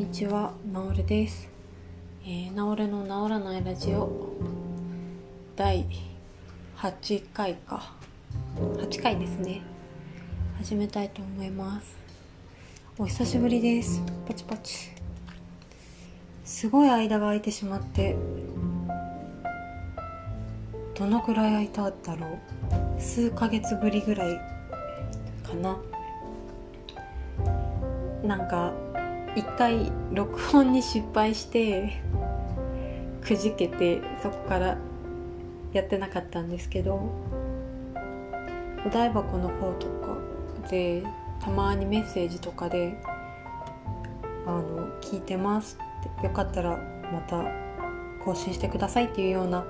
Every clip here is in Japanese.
こんにちはなおるです、えー、なおるの治らないラジオ第8回か。8回ですね。始めたいと思います。お久しぶりです。パチパチ。すごい間が空いてしまってどのくらい空いただろう。数ヶ月ぶりぐらいかな。なんか一回録音に失敗してくじけてそこからやってなかったんですけどお台箱の方とかでたまにメッセージとかで「あの聞いてます」ってよかったらまた更新してくださいっていうような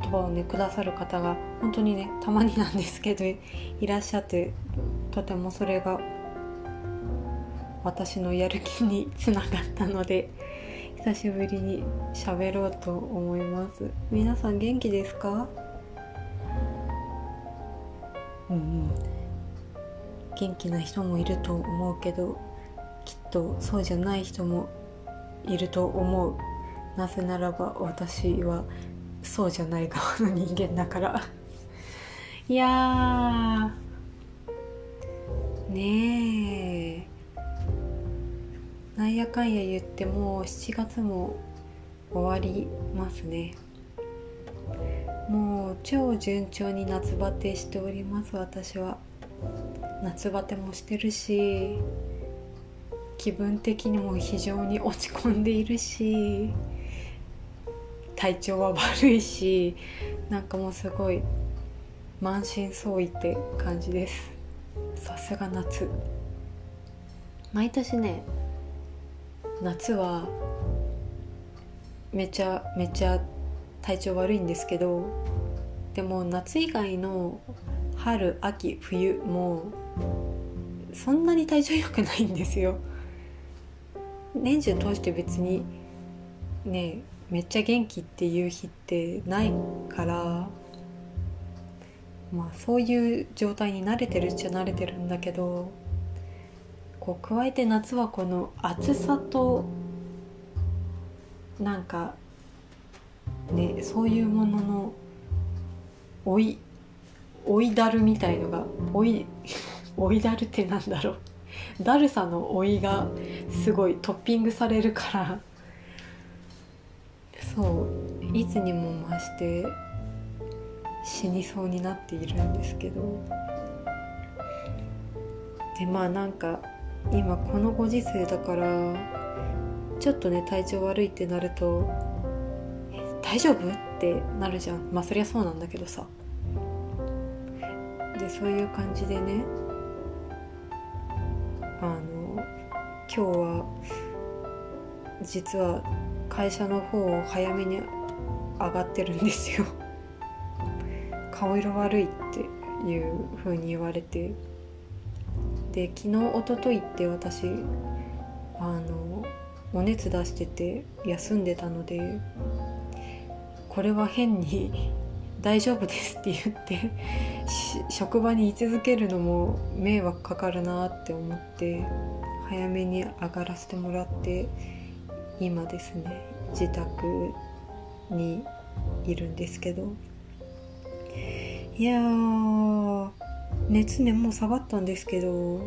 言葉をねくださる方が本当にねたまになんですけどいらっしゃってとてもそれが私のやる気につながったので久しぶりに喋ろうと思います。皆さん元気ですか？うんうん。元気な人もいると思うけどきっとそうじゃない人もいると思う。なぜならば私はそうじゃない側の人間だから。いやー。ねえなんやかんや言ってもう7月も終わりますね。もう超順調に夏バテしております私は。夏バテもしてるし気分的にも非常に落ち込んでいるし体調は悪いしなんかもうすごい満身創痍って感じです。さすが夏。毎年ね夏はめちゃめちゃ体調悪いんですけどでも夏以外の春秋冬もそんなに体調良くないんですよ。年中通して別にねめっちゃ元気っていう日ってないからまあそういう状態に慣れてるっちゃ慣れてるんだけどこう加えて夏はこの暑さとなんかねそういうものの追い追いだるみたいのが追い 追いだるってなんだろう。だるさの追いがすごいトッピングされるから。そう。いつにも増して死にそうになっているんですけど。でまあなんか今このご時世だからちょっとね体調悪いってなると「大丈夫?」ってなるじゃん。まあそりゃそうなんだけどさ。でそういう感じでねあの今日は実は会社の方を早めに上がってるんですよ。顔色悪いっていう風に言われて。で昨日一昨日って私あのお熱出してて休んでたのでこれは変に「大丈夫です」って言って職場に居続けるのも迷惑かかるなって思って早めに上がらせてもらって今ですね自宅にいるんですけど。いやー熱ねもう下がったんですけど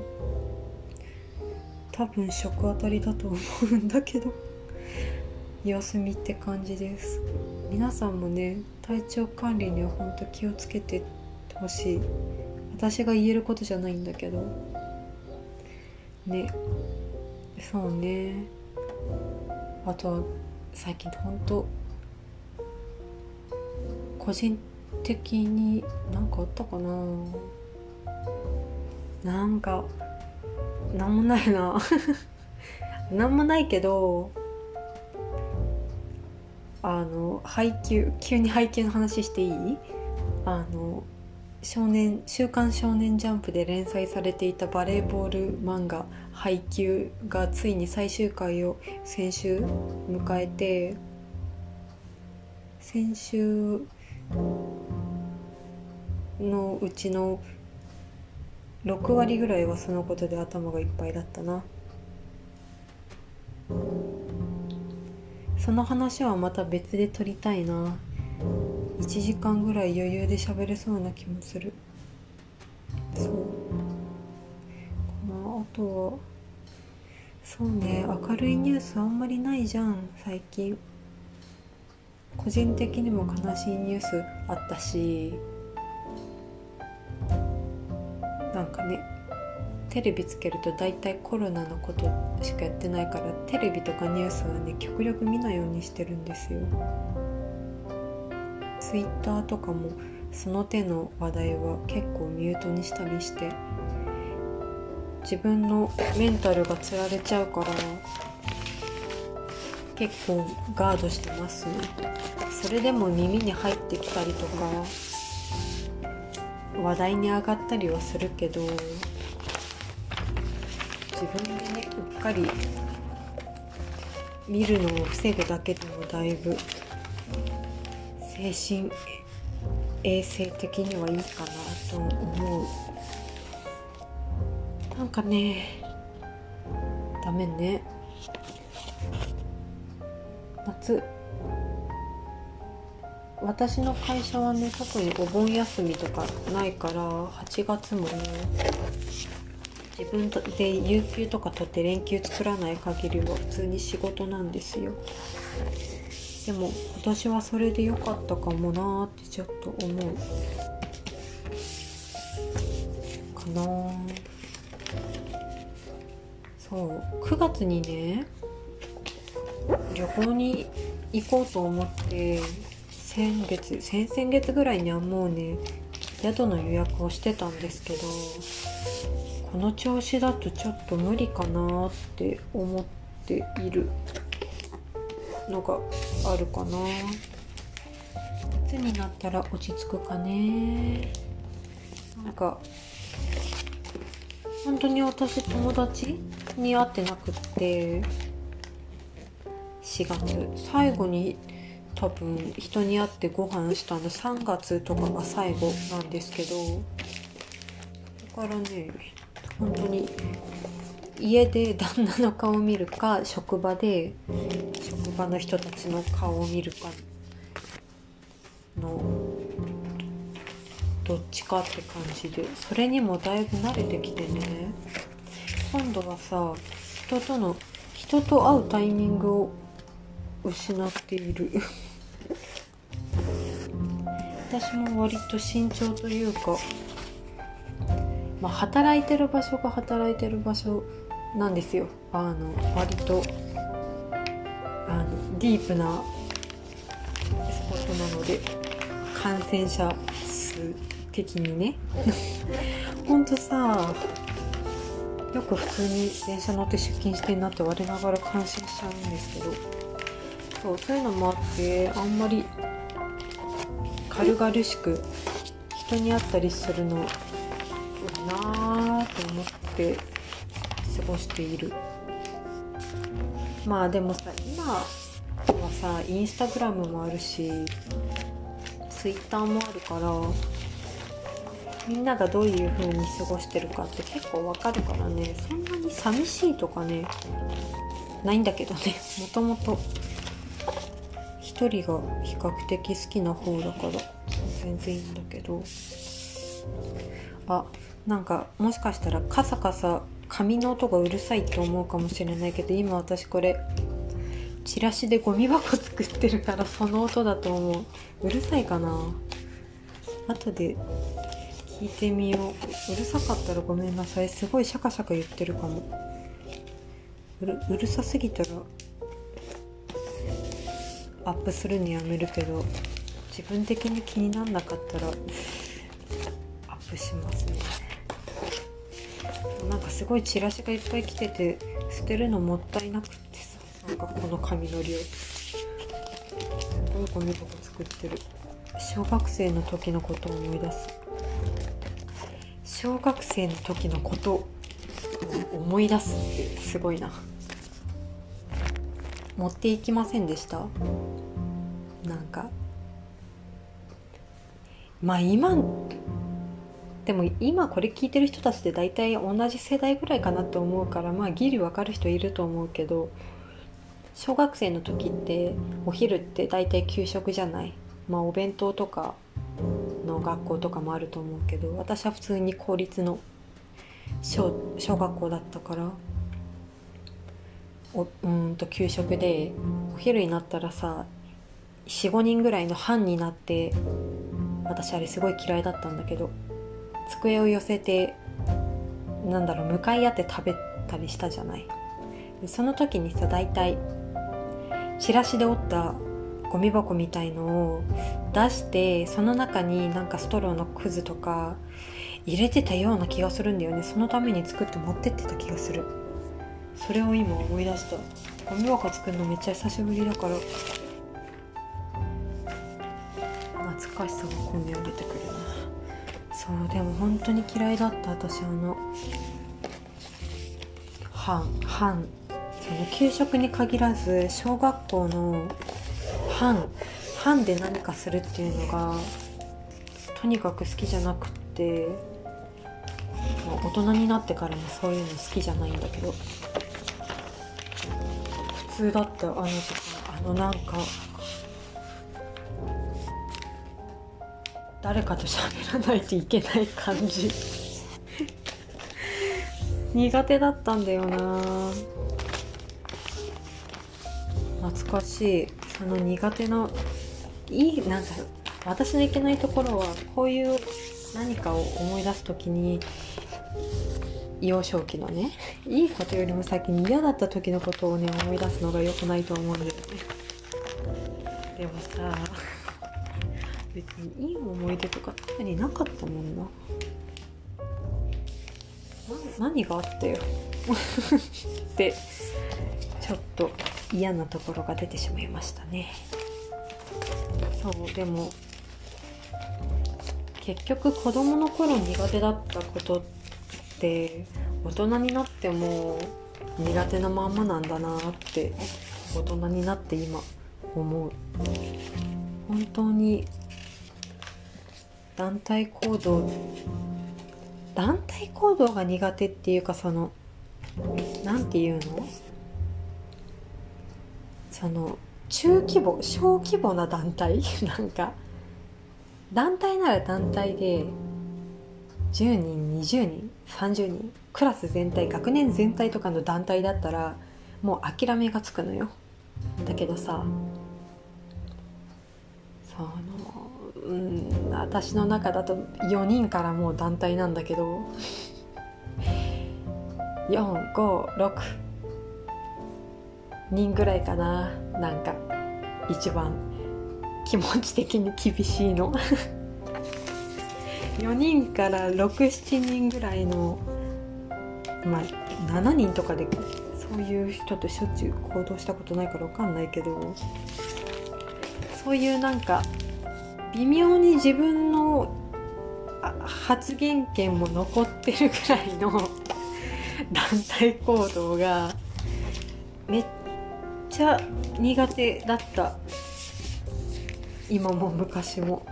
多分食当たりだと思うんだけど様子見って感じです。皆さんもね体調管理には本当気をつけてほしい。私が言えることじゃないんだけど。ね。そうね。あとは最近本当個人的に何かあったかな。なんかなんもないな。なんもないけどあの配給急に配給の話していい？あの少年「週刊少年ジャンプ」で連載されていたバレーボール漫画「配給」がついに最終回を先週迎えて先週のうちの6割ぐらいはそのことで頭がいっぱいだったな。その話はまた別で撮りたいな。1時間ぐらい余裕で喋れそうな気もする。そう。まああとはそうね明るいニュースあんまりないじゃん最近。個人的にも悲しいニュースあったし。なんかねテレビつけると大体コロナのことしかやってないからテレビとかニュースはね極力見ないようにしてるんですよ。ツイッターとかもその手の話題は結構ミュートにしたりして自分のメンタルがつられちゃうから結構ガードしてます。ねそれでも耳に入ってきたりとか話題に上がったりはするけど自分でねうっかり見るのを防ぐだけでもだいぶ精神衛生的にはいいかなと思う。なんかねダメね。夏私の会社はね特にお盆休みとかないから8月もね自分で有給とか取って連休作らない限りは普通に仕事なんですよ。でも今年はそれで良かったかもなーってちょっと思う。かなそう。9月にね旅行に行こうと思って先月先々月ぐらいにはもうね宿の予約をしてたんですけどこの調子だとちょっと無理かなって思っているのがあるかな。夏になったら落ち着くかね。なんか本当に私友達に会ってなくって4月。最後に多分人に会ってご飯したの3月とかが最後なんですけどだからね本当に家で旦那の顔を見るか職場で職場の人たちの顔を見るかのどっちかって感じでそれにもだいぶ慣れてきてね。今度はさ人との人と会うタイミングを失っている。私も割と慎重というかまあ働いてる場所が働いてる場所なんですよ。あの割とあのディープなスポットなので感染者数的にね。ほんとさよく普通に電車乗って出勤してんなって我ながら感心しちゃうんですけどそうそういうのもあってあんまり軽々しく人に会ったりするのいいなぁと思って過ごしている。まあでもさ今はさインスタグラムもあるしツイッターもあるからみんながどういう風に過ごしてるかって結構わかるからね。そんなに寂しいとかねないんだけどね。もともと。一人が比較的好きな方だから全然いいんだけど。あなんかもしかしたらカサカサ紙の音がうるさいって思うかもしれないけど今私これチラシでゴミ箱作ってるからその音だと思う。うるさいかな？後で聞いてみよう。うるさかったらごめんなさい。すごいシャカシャカ言ってるかも。うるうるさすぎたらアップするにやめるけど自分的に気になんなかったらアップしますね。なんかすごいチラシがいっぱい来てて捨てるのもったいなくってさなんかこの紙の量。すごいゴミ箱作ってる。小学生の時のことを思い出す。小学生の時のことを思い出すってすごいな。持っていきませんでした？なんか。まあ今でも今これ聞いてる人たちって大体同じ世代ぐらいかなと思うからまあギリ分かる人いると思うけど小学生の時ってお昼って大体給食じゃない。まあお弁当とかの学校とかもあると思うけど私は普通に公立の小小学校だったからおうんと給食でお昼になったらさ45人ぐらいの班になって私あれすごい嫌いだったんだけど机を寄せてなんだろう向かい合って食べたりしたじゃない。その時にさ大体チラシで折ったゴミ箱みたいのを出してその中になんかストローのくずとか入れてたような気がするんだよね。そのために作って持ってってた気がする。それを今思い出した。ゴミ箱作るのめっちゃ久しぶりだから。懐かしさが込み上げてくるな。そうでも本当に嫌いだった私あの班班。その給食に限らず小学校の班班で何かするっていうのがとにかく好きじゃなくって大人になってからもそういうの好きじゃないんだけど。普通だったあのとかあのなんか誰かと喋らないといけない感じ。苦手だったんだよな。懐かしい。その苦手ないいなんか私のいけないところはこういう何かを思い出す時に幼少期のねいいことよりも先に嫌だった時のことをね思い出すのが良くないと思うんだよね。でもさ別にいい思い出とか特になかったもんな。何があったよ。ってちょっと嫌なところが出てしまいましたね。そうでも結局子供の頃苦手だったことって大人になっても苦手なまんまなんだなって大人になって今思う。本当に団体行動団体行動が苦手っていうかその何て言うの？その中規模小規模な団体？なんか団体なら団体で10人20人？30人クラス全体学年全体とかの団体だったらもう諦めがつくのよ。だけどさそのうん私の中だと4人からもう団体なんだけど456人ぐらいかな。なんか一番気持ち的に厳しいの。4人から67人ぐらいのまあ7人とかでそういう人としょっちゅう行動したことないから分かんないけどそういうなんか微妙に自分の発言権も残ってるぐらいの 団体行動がめっちゃ苦手だった。今も昔も。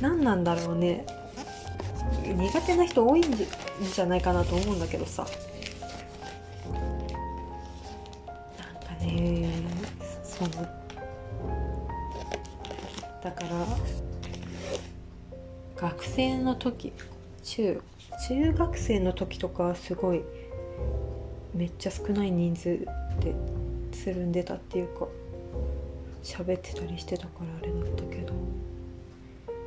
何なんだろうね。苦手な人多いんじゃないかなと思うんだけどさ。なんかねそのだから学生の時中中学生の時とかすごいめっちゃ少ない人数でつるんでたっていうか喋ってたりしてたからあれだったけど。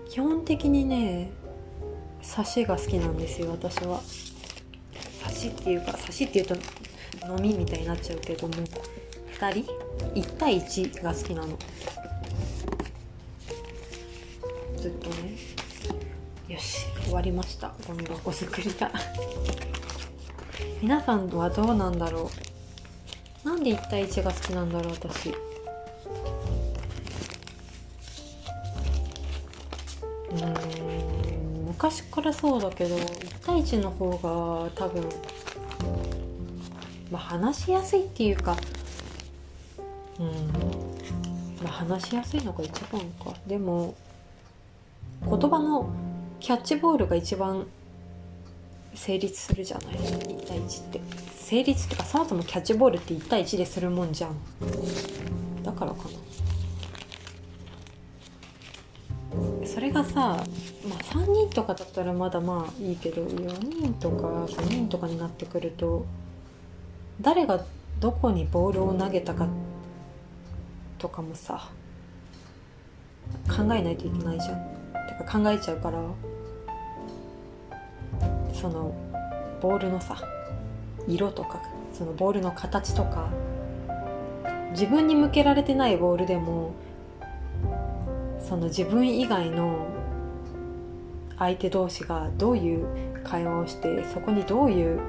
基本的にね刺しが好きなんですよ私は。刺しっていうか刺しっていうと飲みみたいになっちゃうけども2人？1対1が好きなの。ずっとね。よし終わりました。ゴミ箱作りが皆さんはどうなんだろう？なんで1対1が好きなんだろう私。うん。昔からそうだけど1対1の方が多分まあ話しやすいっていうかうん。まあ話しやすいのが一番か。でも言葉のキャッチボールが一番成立するじゃない。1対1って。成立ってかそもそもキャッチボールって1対1でするもんじゃん。だからかな。それがさ、まあ、3人とかだったらまだまあいいけど4人とか5人とかになってくると誰がどこにボールを投げたかとかもさ考えないといけないじゃん。てか考えちゃうからそのボールのさ色とかそのボールの形とか自分に向けられてないボールでもその自分以外の相手同士がどういう会話をしてそこにどういう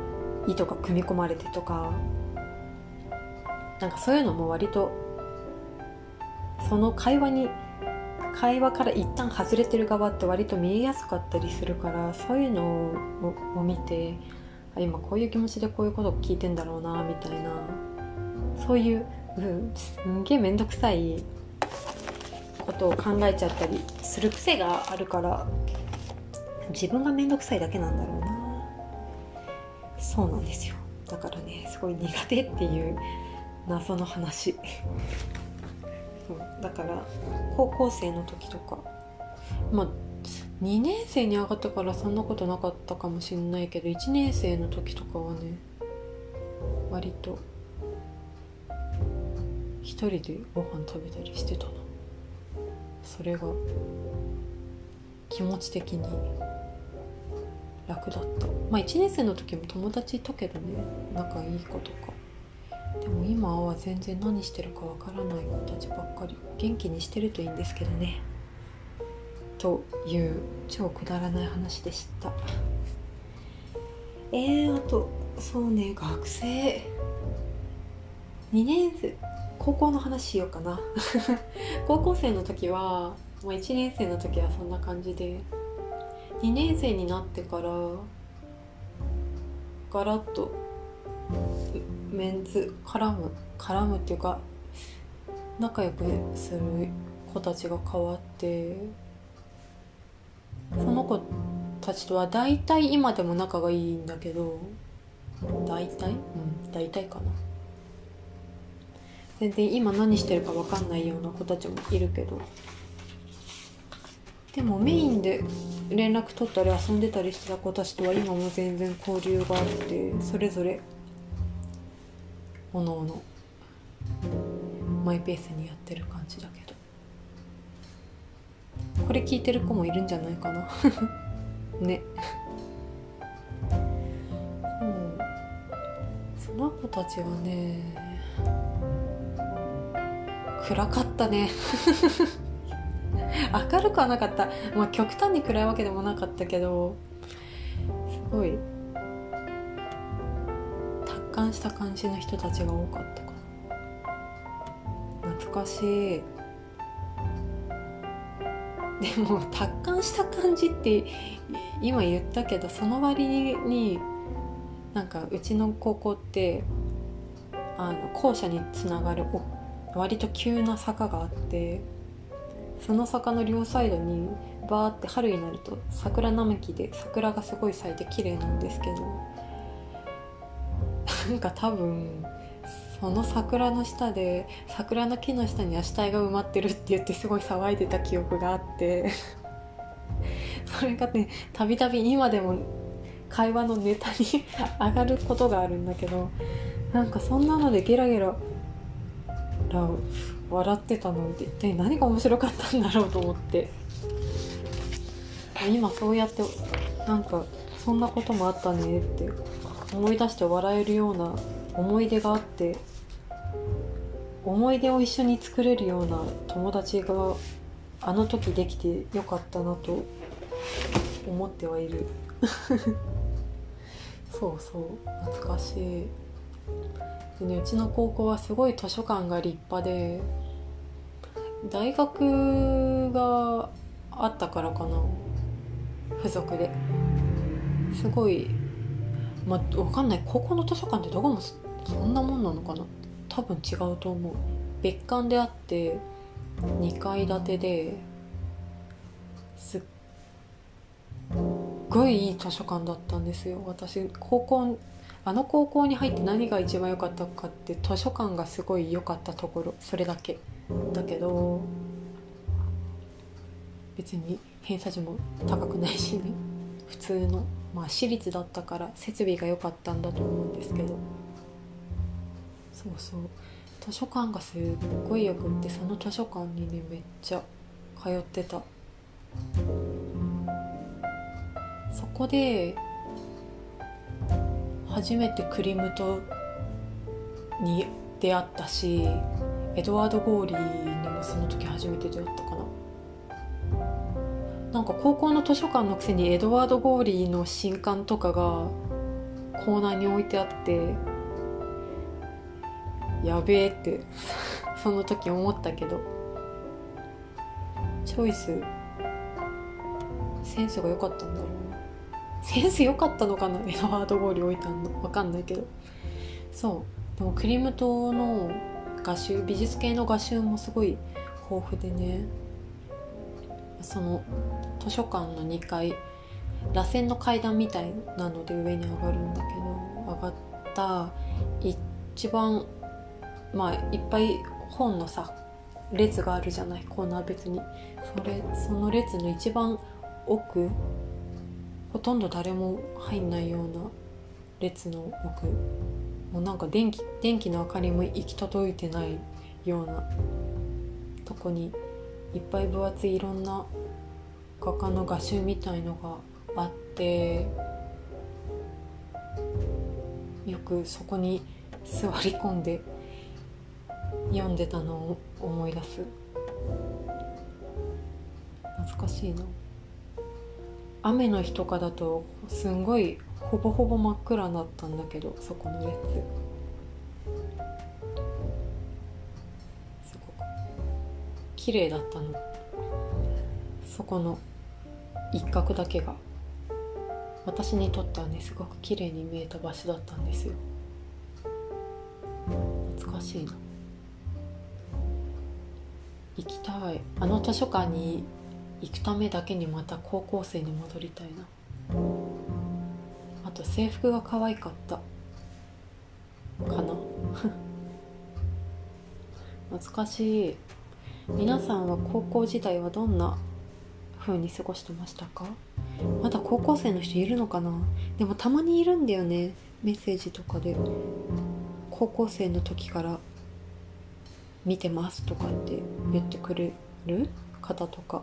意図が組み込まれてとかなんかそういうのも割とその会話に会話から一旦外れてる側って割と見えやすかったりするからそういうのを見て今こういう気持ちでこういうことを聞いてんだろうなみたいなそういう、うん、すんげえ面倒くさいことを考えちゃったりする癖があるから自分が面倒くさいだけなんだろうな。そうなんですよ。だからねすごい苦手っていう謎の話。そう。だから高校生の時とかまあ2年生に上がったからそんなことなかったかもしんないけど1年生の時とかはね割と一人でご飯食べたりしてたなそれが気持ち的に楽だった。まあ1年生の時も友達いたけどね。仲いい子とか。でも今は全然何してるかわからない子たちばっかり。元気にしてるといいんですけどね。という超くだらない話でした。えー、あとそうね学生。2年生。高校の話しようかな。高校生の時は、まあ、1年生の時はそんな感じで。2年生になってからガラッとメンズ絡む絡むっていうか仲良くする子たちが変わってその子たちとは大体今でも仲がいいんだけど大体？うん大体かな。全然今何してるか分かんないような子たちもいるけど。でもメインで連絡取ったり遊んでたりしてた子たちとは今も全然交流があってそれぞれおのおのマイペースにやってる感じだけど。これ聞いてる子もいるんじゃないかな。ね。う。んその子たちはね暗かったね。明るくはなかった。まあ極端に暗いわけでもなかったけどすごい達観した感じの人たちが多かったかな。懐かしい。でも達観した感じって今言ったけどその割になんかうちの高校ってあの校舎につながる割と急な坂があってその坂の両サイドにバーって春になると桜並木で桜がすごい咲いて綺麗なんですけどなんか多分その桜の下で桜の木の下に足体が埋まってるって言ってすごい騒いでた記憶があって それがねたびたび今でも会話のネタに 上がることがあるんだけどなんかそんなのでゲラゲラ笑ってたのって一体何が面白かったんだろうと思って。今そうやってなんかそんなこともあったねって思い出して笑えるような思い出があって思い出を一緒に作れるような友達があの時できてよかったなと思ってはいる。そうそう懐かしい。ねうちの高校はすごい図書館が立派で大学があったからかな付属で。すごいまあ分かんない。高校の図書館ってどこもそんなもんなのかな。多分違うと思う。別館であって2階建てですっごいいい図書館だったんですよ。私高校あの高校に入って何が一番良かったかって図書館がすごい良かったところそれだけ。だけど別に偏差値も高くないしね。普通のまあ私立だったから設備が良かったんだと思うんですけど。そうそう。図書館がすっごいよくってその図書館にねめっちゃ通ってた。そこで初めてクリムトに出会ったしエドワード・ゴーリーにもその時初めて出会ったかな。なんか高校の図書館のくせにエドワード・ゴーリーの新刊とかがコーナーに置いてあってやべえってその時思ったけど。チョイス。センスが良かったんだろうな。センス良かったのかな？エドワード・ゴーリ置いたの。分かんないけど。そう。でもクリム島の画集美術系の画集もすごい豊富でね。その図書館の2階螺旋の階段みたいなので上に上がるんだけど上がった一番まあいっぱい本のさ列があるじゃない？コーナー別に。それその列の一番奥ほとんど誰も入んないような列の奥もうなんか電気電気の明かりも行き届いてないようなとこにいっぱい分厚いいろんな画家の画集みたいのがあってよくそこに座り込んで読んでたのを思い出す。懐かしいな。雨の日とかだとすんごいほぼほぼ真っ暗だったんだけどそこの列すごく綺麗だったの。そこの一角だけが。私にとってはねすごく綺麗に見えた場所だったんですよ。懐かしいな。行きたい。あの図書館に行くためだけにまた高校生に戻りたいな。あと制服が可愛かった。かな。懐かしい。皆さんは高校時代はどんな風に過ごしてましたか？まだ高校生の人いるのかな？でもたまにいるんだよね。メッセージとかで。高校生の時から。見てますとかって言ってくれる方とか。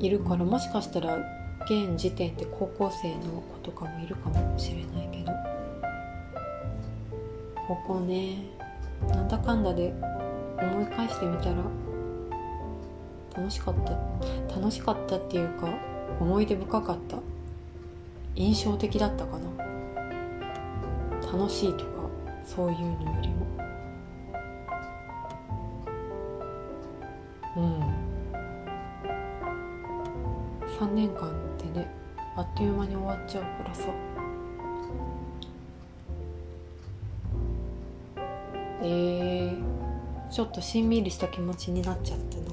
いるからもしかしたら現時点で高校生の子とかもいるかもしれないけど。高校ねなんだかんだで思い返してみたら楽しかった楽しかったっていうか思い出深かった印象的だったかな。楽しいとかそういうのより3年間ってねあっという間に終わっちゃうからさ。えー、ちょっとしんみりした気持ちになっちゃったな。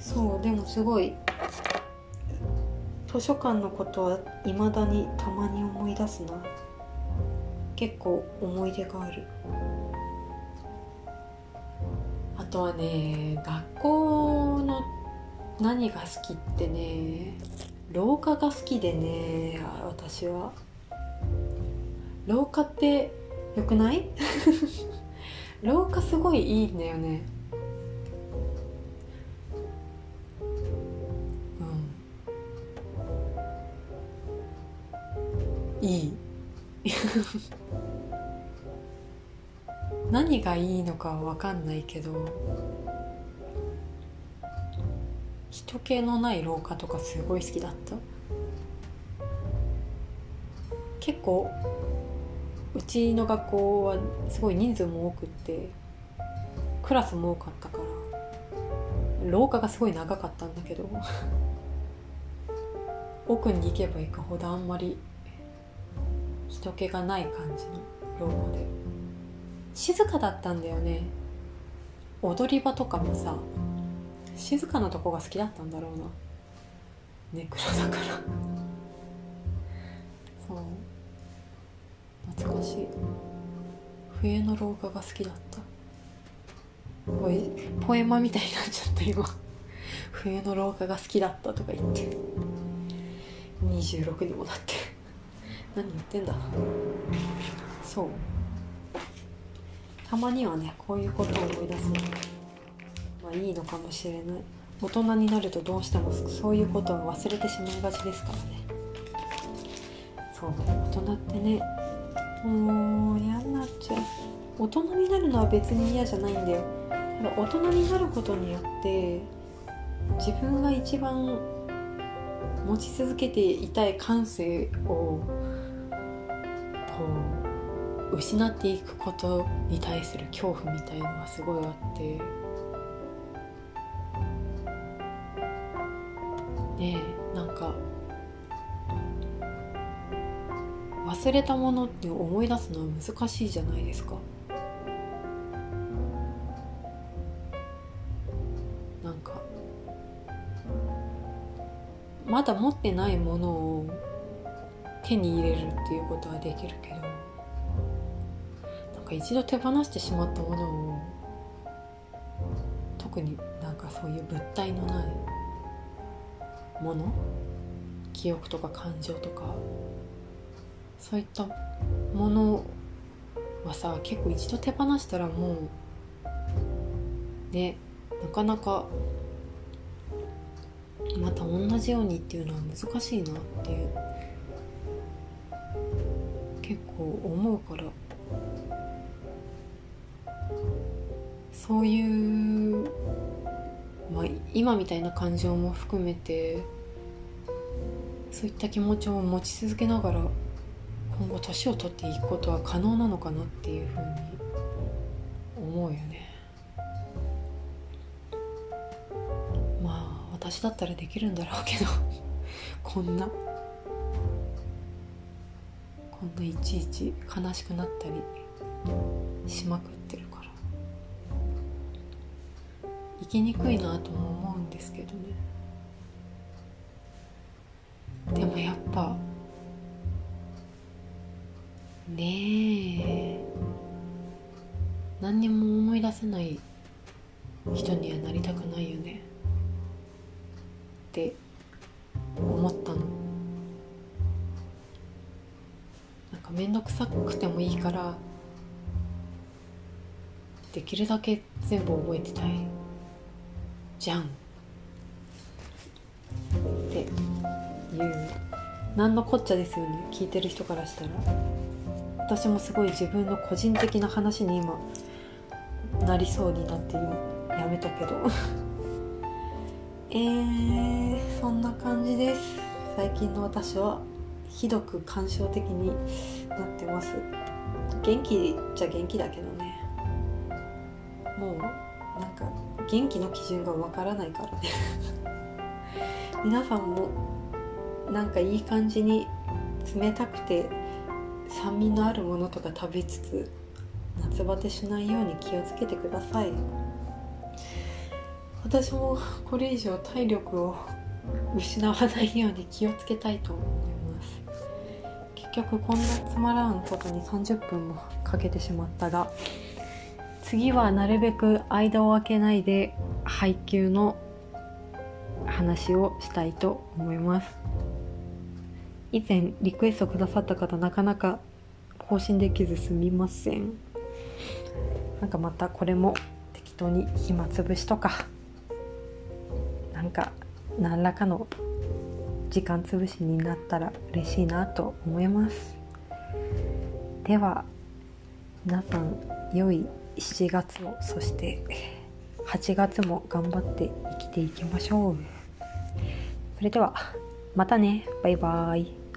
そうでもすごい図書館のことはいまだにたまに思い出すな。結構思い出がある。あとはね学校の何が好きってね廊下が好きでね私は。廊下ってよくない？廊下すごいいいんだよね。うん。いい。何がいいのかは分かんないけど人気のない廊下とかすごい好きだった？結構うちの学校はすごい人数も多くってクラスも多かったから廊下がすごい長かったんだけど 奥に行けば行くほどあんまり人気がない感じの廊下で。静かだったんだよね。踊り場とかもさ静かなとこが好きだったんだろうな。ネクロだから。そう。懐かしい。冬の廊下が好きだった。おいポエマみたいになっちゃった今。冬の廊下が好きだったとか言って。26にもなって。何言ってんだ。そう。たまにはねこういうことを思い出す。のまあいいのかもしれない。大人になるとどうしてもそういうことは忘れてしまいがちですからね。そう大人ってねもう嫌になっちゃう。大人になるのは別に嫌じゃないんだよ。ただ大人になることによって自分が一番持ち続けていたい感性をこう失っていくことに対する恐怖みたいのがすごいあって。ねなんか忘れたものって思い出すのは難しいじゃないですか。なんかまだ持ってないものを手に入れるっていうことはできるけどなんか一度手放してしまったものを特になんかそういう物体のないもの記憶とか感情とか？そういったものはさ結構一度手放したらもうねなかなかまた同じようにっていうのは難しいなっていう結構思うから。そういう、まあ、今みたいな感情も含めてそういった気持ちを持ち続けながら今後年を取っていくことは可能なのかなっていうふうに思うよね。まあ私だったらできるんだろうけどこんな。こんないちいち悲しくなったりしまくってるから。生きにくいなとも思うんですけどね。でもやっぱねえ。何にも思い出せない人にはなりたくないよね。って思ったの。なんか面倒くさくてもいいからできるだけ全部覚えてたい。じゃん。っていう。何のこっちゃですよね。聞いてる人からしたら。私もすごい自分の個人的な話に今なりそうになってやめたけど。えー、そんな感じです。最近の私はひどく感傷的になってます。元気じゃ元気だけどね。もうなんか元気の基準がわからないからね。皆さんもなんかいい感じに冷たくて酸味のあるものとか食べつつ夏バテしないように気をつけてください。私もこれ以上体力を失わないように気をつけたいと思います。結局こんなつまらんことに30分もかけてしまったが次はなるべく間を空けないで配給の話をしたいと思います。以前リクエストくださった方なかなか更新できずすみません。なんかまたこれも適当に暇つぶしとかなんか何らかの時間つぶしになったら嬉しいなと思います。では皆さん良い7月もそして8月も頑張って生きていきましょう。それではまたね。バイバーイ。